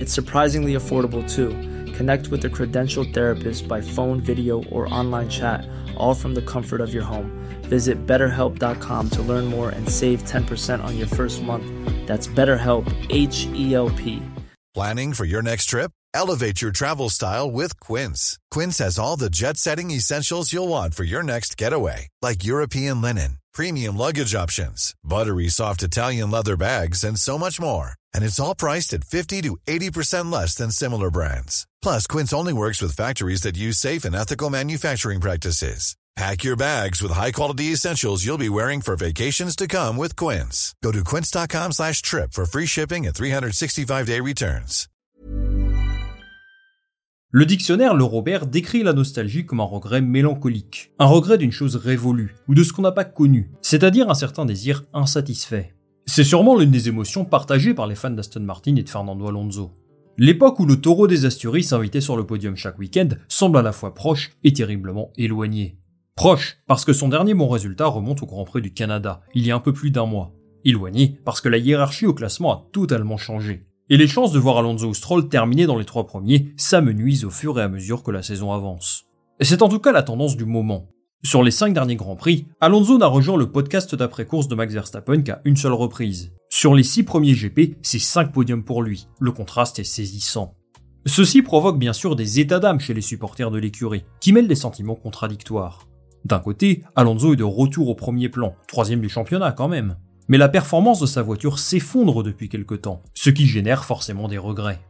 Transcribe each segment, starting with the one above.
It's surprisingly affordable too. Connect with a credentialed therapist by phone, video, or online chat, all from the comfort of your home. Visit betterhelp.com to learn more and save 10% on your first month. That's BetterHelp, H E L P. Planning for your next trip? Elevate your travel style with Quince. Quince has all the jet setting essentials you'll want for your next getaway, like European linen, premium luggage options, buttery soft Italian leather bags, and so much more. And it's all priced at 50 to 80% less than similar brands. Plus, Quince only works with factories that use safe and ethical manufacturing practices. Pack your bags with high-quality essentials you'll be wearing for vacations to come with Quince. Go to quince.com slash trip for free shipping and 365-day returns. Le dictionnaire Le Robert décrit la nostalgie comme un regret mélancolique, un regret d'une chose révolue, ou de ce qu'on n'a pas connu, c'est-à-dire un certain désir insatisfait. C'est sûrement l'une des émotions partagées par les fans d'Aston Martin et de Fernando Alonso. L'époque où le taureau des Asturies s'invitait sur le podium chaque week-end semble à la fois proche et terriblement éloignée. Proche, parce que son dernier bon résultat remonte au Grand Prix du Canada, il y a un peu plus d'un mois. Éloigné, parce que la hiérarchie au classement a totalement changé. Et les chances de voir Alonso Stroll terminer dans les trois premiers s'amenuisent au fur et à mesure que la saison avance. C'est en tout cas la tendance du moment. Sur les cinq derniers Grands Prix, Alonso n'a rejoint le podcast d'après-course de Max Verstappen qu'à une seule reprise. Sur les six premiers GP, c'est cinq podiums pour lui. Le contraste est saisissant. Ceci provoque bien sûr des états d'âme chez les supporters de l'écurie, qui mêlent des sentiments contradictoires. D'un côté, Alonso est de retour au premier plan, troisième du championnat quand même. Mais la performance de sa voiture s'effondre depuis quelque temps, ce qui génère forcément des regrets.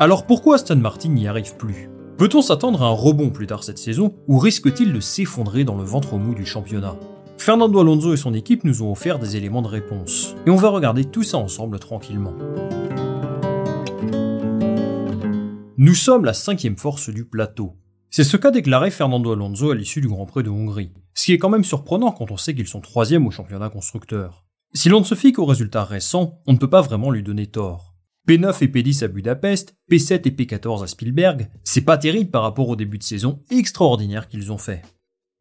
Alors pourquoi Aston Martin n'y arrive plus? Peut-on s'attendre à un rebond plus tard cette saison ou risque-t-il de s'effondrer dans le ventre mou du championnat? Fernando Alonso et son équipe nous ont offert des éléments de réponse, et on va regarder tout ça ensemble tranquillement. Nous sommes la cinquième force du plateau. C'est ce qu'a déclaré Fernando Alonso à l'issue du Grand Prix de Hongrie, ce qui est quand même surprenant quand on sait qu'ils sont troisième au championnat constructeur. Si l'on ne se fie qu'aux résultats récents, on ne peut pas vraiment lui donner tort. P9 et P10 à Budapest, P7 et P14 à Spielberg, c'est pas terrible par rapport au début de saison extraordinaire qu'ils ont fait.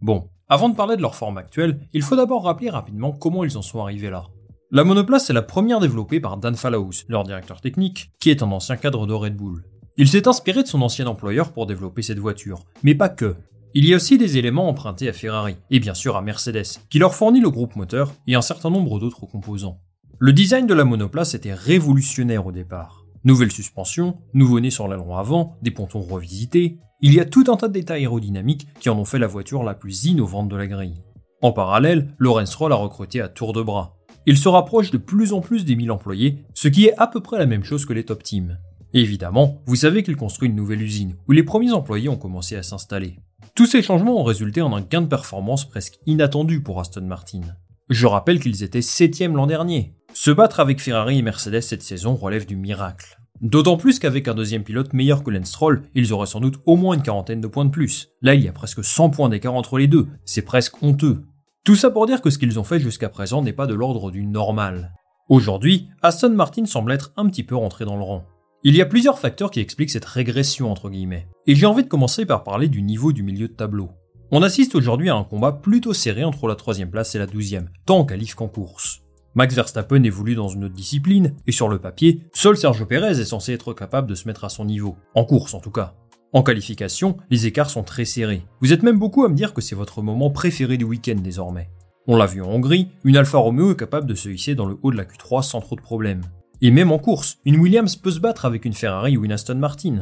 Bon, avant de parler de leur forme actuelle, il faut d'abord rappeler rapidement comment ils en sont arrivés là. La monoplace est la première développée par Dan Fallhaus, leur directeur technique, qui est un ancien cadre de Red Bull. Il s'est inspiré de son ancien employeur pour développer cette voiture, mais pas que. Il y a aussi des éléments empruntés à Ferrari, et bien sûr à Mercedes, qui leur fournit le groupe moteur et un certain nombre d'autres composants. Le design de la monoplace était révolutionnaire au départ. Nouvelle suspension, nouveau nez sur l'aileron avant, des pontons revisités, il y a tout un tas de détails aérodynamiques qui en ont fait la voiture la plus innovante de la grille. En parallèle, Lawrence Roll a recruté à tour de bras. Il se rapproche de plus en plus des 1000 employés, ce qui est à peu près la même chose que les top teams. évidemment, vous savez qu'il construit une nouvelle usine, où les premiers employés ont commencé à s'installer. Tous ces changements ont résulté en un gain de performance presque inattendu pour Aston Martin. Je rappelle qu'ils étaient 7 l'an dernier. Se battre avec Ferrari et Mercedes cette saison relève du miracle. D'autant plus qu'avec un deuxième pilote meilleur que Lance Stroll, ils auraient sans doute au moins une quarantaine de points de plus. Là, il y a presque 100 points d'écart entre les deux. C'est presque honteux. Tout ça pour dire que ce qu'ils ont fait jusqu'à présent n'est pas de l'ordre du normal. Aujourd'hui, Aston Martin semble être un petit peu rentré dans le rang. Il y a plusieurs facteurs qui expliquent cette régression entre guillemets. Et j'ai envie de commencer par parler du niveau du milieu de tableau. On assiste aujourd'hui à un combat plutôt serré entre la troisième place et la douzième, tant en qualif qu'en course. Max Verstappen évolue dans une autre discipline, et sur le papier, seul Sergio Perez est censé être capable de se mettre à son niveau. En course en tout cas. En qualification, les écarts sont très serrés. Vous êtes même beaucoup à me dire que c'est votre moment préféré du week-end désormais. On l'a vu en Hongrie, une Alfa Romeo est capable de se hisser dans le haut de la Q3 sans trop de problèmes. Et même en course, une Williams peut se battre avec une Ferrari ou une Aston Martin.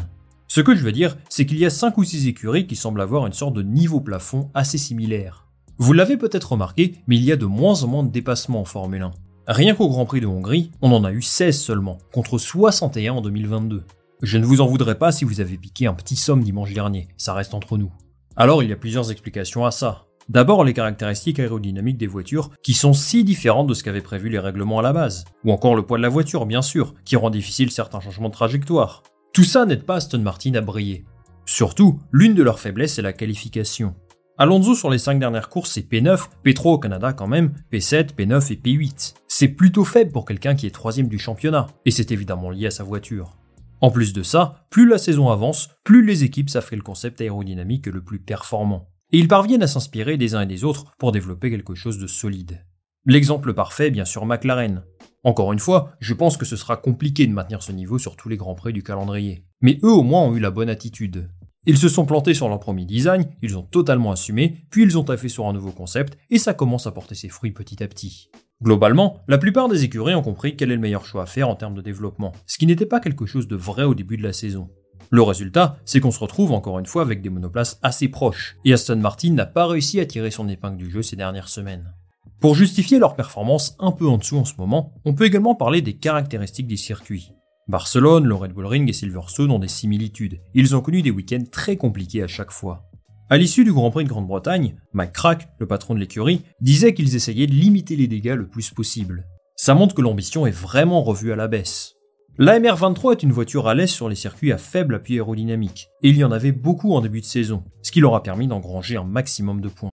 Ce que je veux dire, c'est qu'il y a 5 ou 6 écuries qui semblent avoir une sorte de niveau plafond assez similaire. Vous l'avez peut-être remarqué, mais il y a de moins en moins de dépassements en Formule 1. Rien qu'au Grand Prix de Hongrie, on en a eu 16 seulement, contre 61 en 2022. Je ne vous en voudrais pas si vous avez piqué un petit somme dimanche dernier, ça reste entre nous. Alors il y a plusieurs explications à ça. D'abord les caractéristiques aérodynamiques des voitures qui sont si différentes de ce qu'avaient prévu les règlements à la base, ou encore le poids de la voiture bien sûr, qui rend difficile certains changements de trajectoire. Tout ça n'aide pas Aston Martin à briller. Surtout, l'une de leurs faiblesses est la qualification. Alonso sur les 5 dernières courses c'est P9, P3 au Canada quand même, P7, P9 et P8. C'est plutôt faible pour quelqu'un qui est troisième du championnat, et c'est évidemment lié à sa voiture. En plus de ça, plus la saison avance, plus les équipes savent le concept aérodynamique le plus performant. Et ils parviennent à s'inspirer des uns et des autres pour développer quelque chose de solide. L'exemple parfait, bien sûr, McLaren. Encore une fois, je pense que ce sera compliqué de maintenir ce niveau sur tous les grands prix du calendrier. Mais eux au moins ont eu la bonne attitude. Ils se sont plantés sur leur premier design, ils ont totalement assumé, puis ils ont taffé sur un nouveau concept, et ça commence à porter ses fruits petit à petit. Globalement, la plupart des écuries ont compris quel est le meilleur choix à faire en termes de développement, ce qui n'était pas quelque chose de vrai au début de la saison. Le résultat, c'est qu'on se retrouve encore une fois avec des monoplaces assez proches, et Aston Martin n'a pas réussi à tirer son épingle du jeu ces dernières semaines. Pour justifier leur performance un peu en dessous en ce moment, on peut également parler des caractéristiques des circuits. Barcelone, le Red Bull Ring et Silverstone ont des similitudes. Ils ont connu des week-ends très compliqués à chaque fois. À l'issue du Grand Prix de Grande-Bretagne, Mike Crack, le patron de l'écurie, disait qu'ils essayaient de limiter les dégâts le plus possible. Ça montre que l'ambition est vraiment revue à la baisse. La MR23 est une voiture à l'aise sur les circuits à faible appui aérodynamique, et il y en avait beaucoup en début de saison, ce qui leur a permis d'engranger un maximum de points.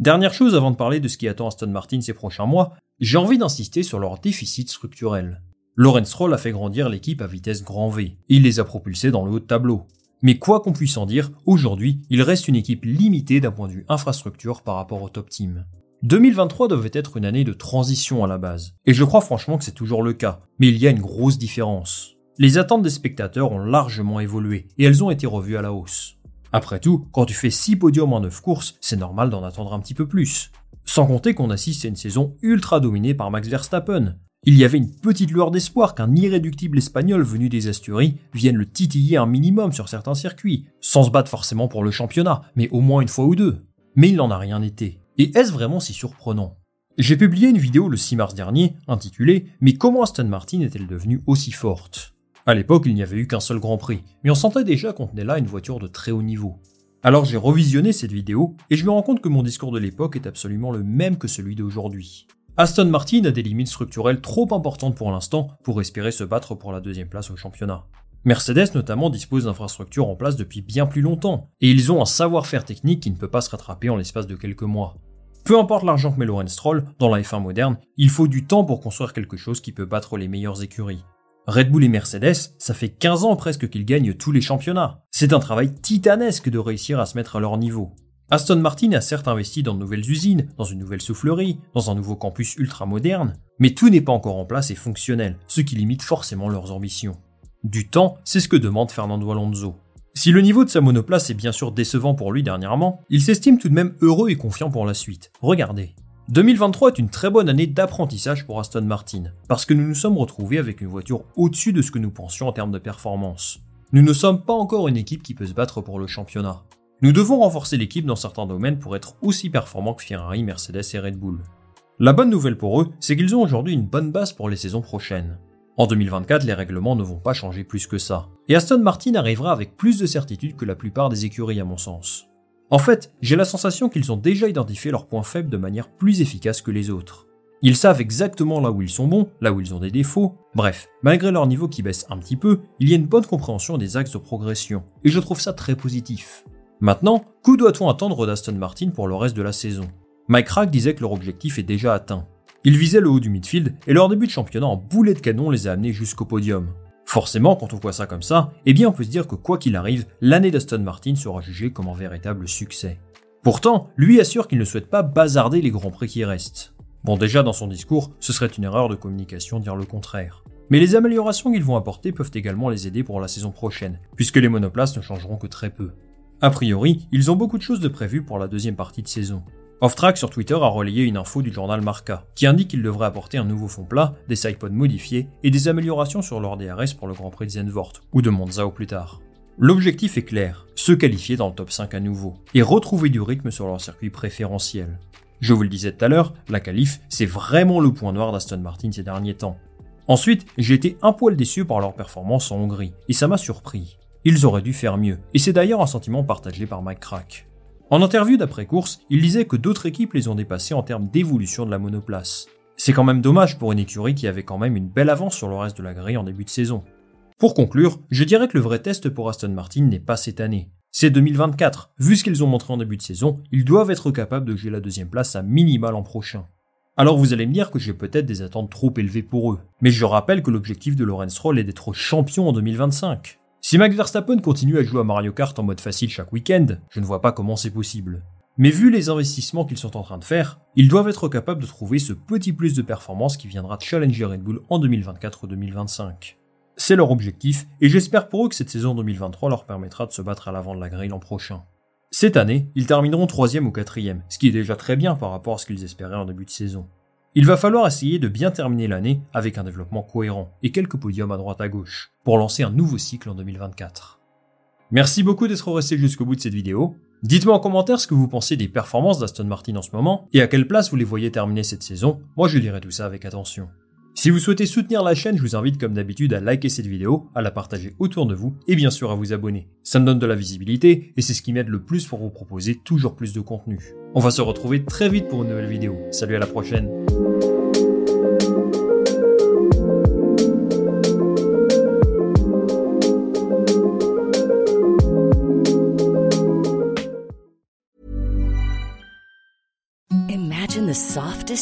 Dernière chose avant de parler de ce qui attend Aston Martin ces prochains mois, j'ai envie d'insister sur leur déficit structurel. Lawrence Stroll a fait grandir l'équipe à vitesse grand V, il les a propulsés dans le haut de tableau. Mais quoi qu'on puisse en dire, aujourd'hui, il reste une équipe limitée d'un point de vue infrastructure par rapport au top team. 2023 devait être une année de transition à la base, et je crois franchement que c'est toujours le cas, mais il y a une grosse différence. Les attentes des spectateurs ont largement évolué, et elles ont été revues à la hausse. Après tout, quand tu fais 6 podiums en 9 courses, c'est normal d'en attendre un petit peu plus. Sans compter qu'on assiste à une saison ultra dominée par Max Verstappen. Il y avait une petite lueur d'espoir qu'un irréductible espagnol venu des Asturies vienne le titiller un minimum sur certains circuits, sans se battre forcément pour le championnat, mais au moins une fois ou deux. Mais il n'en a rien été. Et est-ce vraiment si surprenant? J'ai publié une vidéo le 6 mars dernier, intitulée Mais comment Aston Martin est-elle devenue aussi forte? À l'époque, il n'y avait eu qu'un seul Grand Prix, mais on sentait déjà qu'on tenait là une voiture de très haut niveau. Alors j'ai revisionné cette vidéo et je me rends compte que mon discours de l'époque est absolument le même que celui d'aujourd'hui. Aston Martin a des limites structurelles trop importantes pour l'instant pour espérer se battre pour la deuxième place au championnat. Mercedes notamment dispose d'infrastructures en place depuis bien plus longtemps, et ils ont un savoir-faire technique qui ne peut pas se rattraper en l'espace de quelques mois. Peu importe l'argent que met Stroll, dans la F1 moderne, il faut du temps pour construire quelque chose qui peut battre les meilleures écuries. Red Bull et Mercedes, ça fait 15 ans presque qu'ils gagnent tous les championnats. C'est un travail titanesque de réussir à se mettre à leur niveau. Aston Martin a certes investi dans de nouvelles usines, dans une nouvelle soufflerie, dans un nouveau campus ultra moderne, mais tout n'est pas encore en place et fonctionnel, ce qui limite forcément leurs ambitions. Du temps, c'est ce que demande Fernando Alonso. Si le niveau de sa monoplace est bien sûr décevant pour lui dernièrement, il s'estime tout de même heureux et confiant pour la suite. Regardez. 2023 est une très bonne année d'apprentissage pour Aston Martin, parce que nous nous sommes retrouvés avec une voiture au-dessus de ce que nous pensions en termes de performance. Nous ne sommes pas encore une équipe qui peut se battre pour le championnat. Nous devons renforcer l'équipe dans certains domaines pour être aussi performants que Ferrari, Mercedes et Red Bull. La bonne nouvelle pour eux, c'est qu'ils ont aujourd'hui une bonne base pour les saisons prochaines. En 2024, les règlements ne vont pas changer plus que ça. Et Aston Martin arrivera avec plus de certitude que la plupart des écuries à mon sens. En fait, j'ai la sensation qu'ils ont déjà identifié leurs points faibles de manière plus efficace que les autres. Ils savent exactement là où ils sont bons, là où ils ont des défauts. Bref, malgré leur niveau qui baisse un petit peu, il y a une bonne compréhension des axes de progression. Et je trouve ça très positif. Maintenant, que doit-on attendre d'Aston Martin pour le reste de la saison? Mike Rack disait que leur objectif est déjà atteint. Ils visaient le haut du midfield et leur début de championnat en boulet de canon les a amenés jusqu'au podium. Forcément, quand on voit ça comme ça, eh bien on peut se dire que quoi qu'il arrive, l'année d'Aston Martin sera jugée comme un véritable succès. Pourtant, lui assure qu'il ne souhaite pas bazarder les grands prix qui restent. Bon déjà dans son discours, ce serait une erreur de communication dire le contraire. Mais les améliorations qu'ils vont apporter peuvent également les aider pour la saison prochaine, puisque les monoplaces ne changeront que très peu. A priori, ils ont beaucoup de choses de prévues pour la deuxième partie de saison. Off-Track sur Twitter a relayé une info du journal Marca, qui indique qu'il devrait apporter un nouveau fond plat, des sidepods modifiés et des améliorations sur leur DRS pour le Grand Prix de Zandvoort, ou de Monza au plus tard. L'objectif est clair, se qualifier dans le top 5 à nouveau, et retrouver du rythme sur leur circuit préférentiel. Je vous le disais tout à l'heure, la qualif, c'est vraiment le point noir d'Aston Martin ces derniers temps. Ensuite, j'ai été un poil déçu par leur performance en Hongrie, et ça m'a surpris. Ils auraient dû faire mieux, et c'est d'ailleurs un sentiment partagé par Mike Crack. En interview d'après-course, il disait que d'autres équipes les ont dépassés en termes d'évolution de la monoplace. C'est quand même dommage pour une écurie qui avait quand même une belle avance sur le reste de la grille en début de saison. Pour conclure, je dirais que le vrai test pour Aston Martin n'est pas cette année, c'est 2024. Vu ce qu'ils ont montré en début de saison, ils doivent être capables de jouer la deuxième place à minima l'an prochain. Alors vous allez me dire que j'ai peut-être des attentes trop élevées pour eux, mais je rappelle que l'objectif de Lorenz Stroll est d'être champion en 2025. Si Max Verstappen continue à jouer à Mario Kart en mode facile chaque week-end, je ne vois pas comment c'est possible. Mais vu les investissements qu'ils sont en train de faire, ils doivent être capables de trouver ce petit plus de performance qui viendra challenger Red Bull en 2024-2025. C'est leur objectif, et j'espère pour eux que cette saison 2023 leur permettra de se battre à l'avant de la grille l'an prochain. Cette année, ils termineront troisième ou quatrième, ce qui est déjà très bien par rapport à ce qu'ils espéraient en début de saison. Il va falloir essayer de bien terminer l'année avec un développement cohérent et quelques podiums à droite à gauche pour lancer un nouveau cycle en 2024. Merci beaucoup d'être resté jusqu'au bout de cette vidéo. Dites-moi en commentaire ce que vous pensez des performances d'Aston Martin en ce moment et à quelle place vous les voyez terminer cette saison. Moi je lirai tout ça avec attention. Si vous souhaitez soutenir la chaîne, je vous invite comme d'habitude à liker cette vidéo, à la partager autour de vous et bien sûr à vous abonner. Ça me donne de la visibilité et c'est ce qui m'aide le plus pour vous proposer toujours plus de contenu. On va se retrouver très vite pour une nouvelle vidéo. Salut à la prochaine.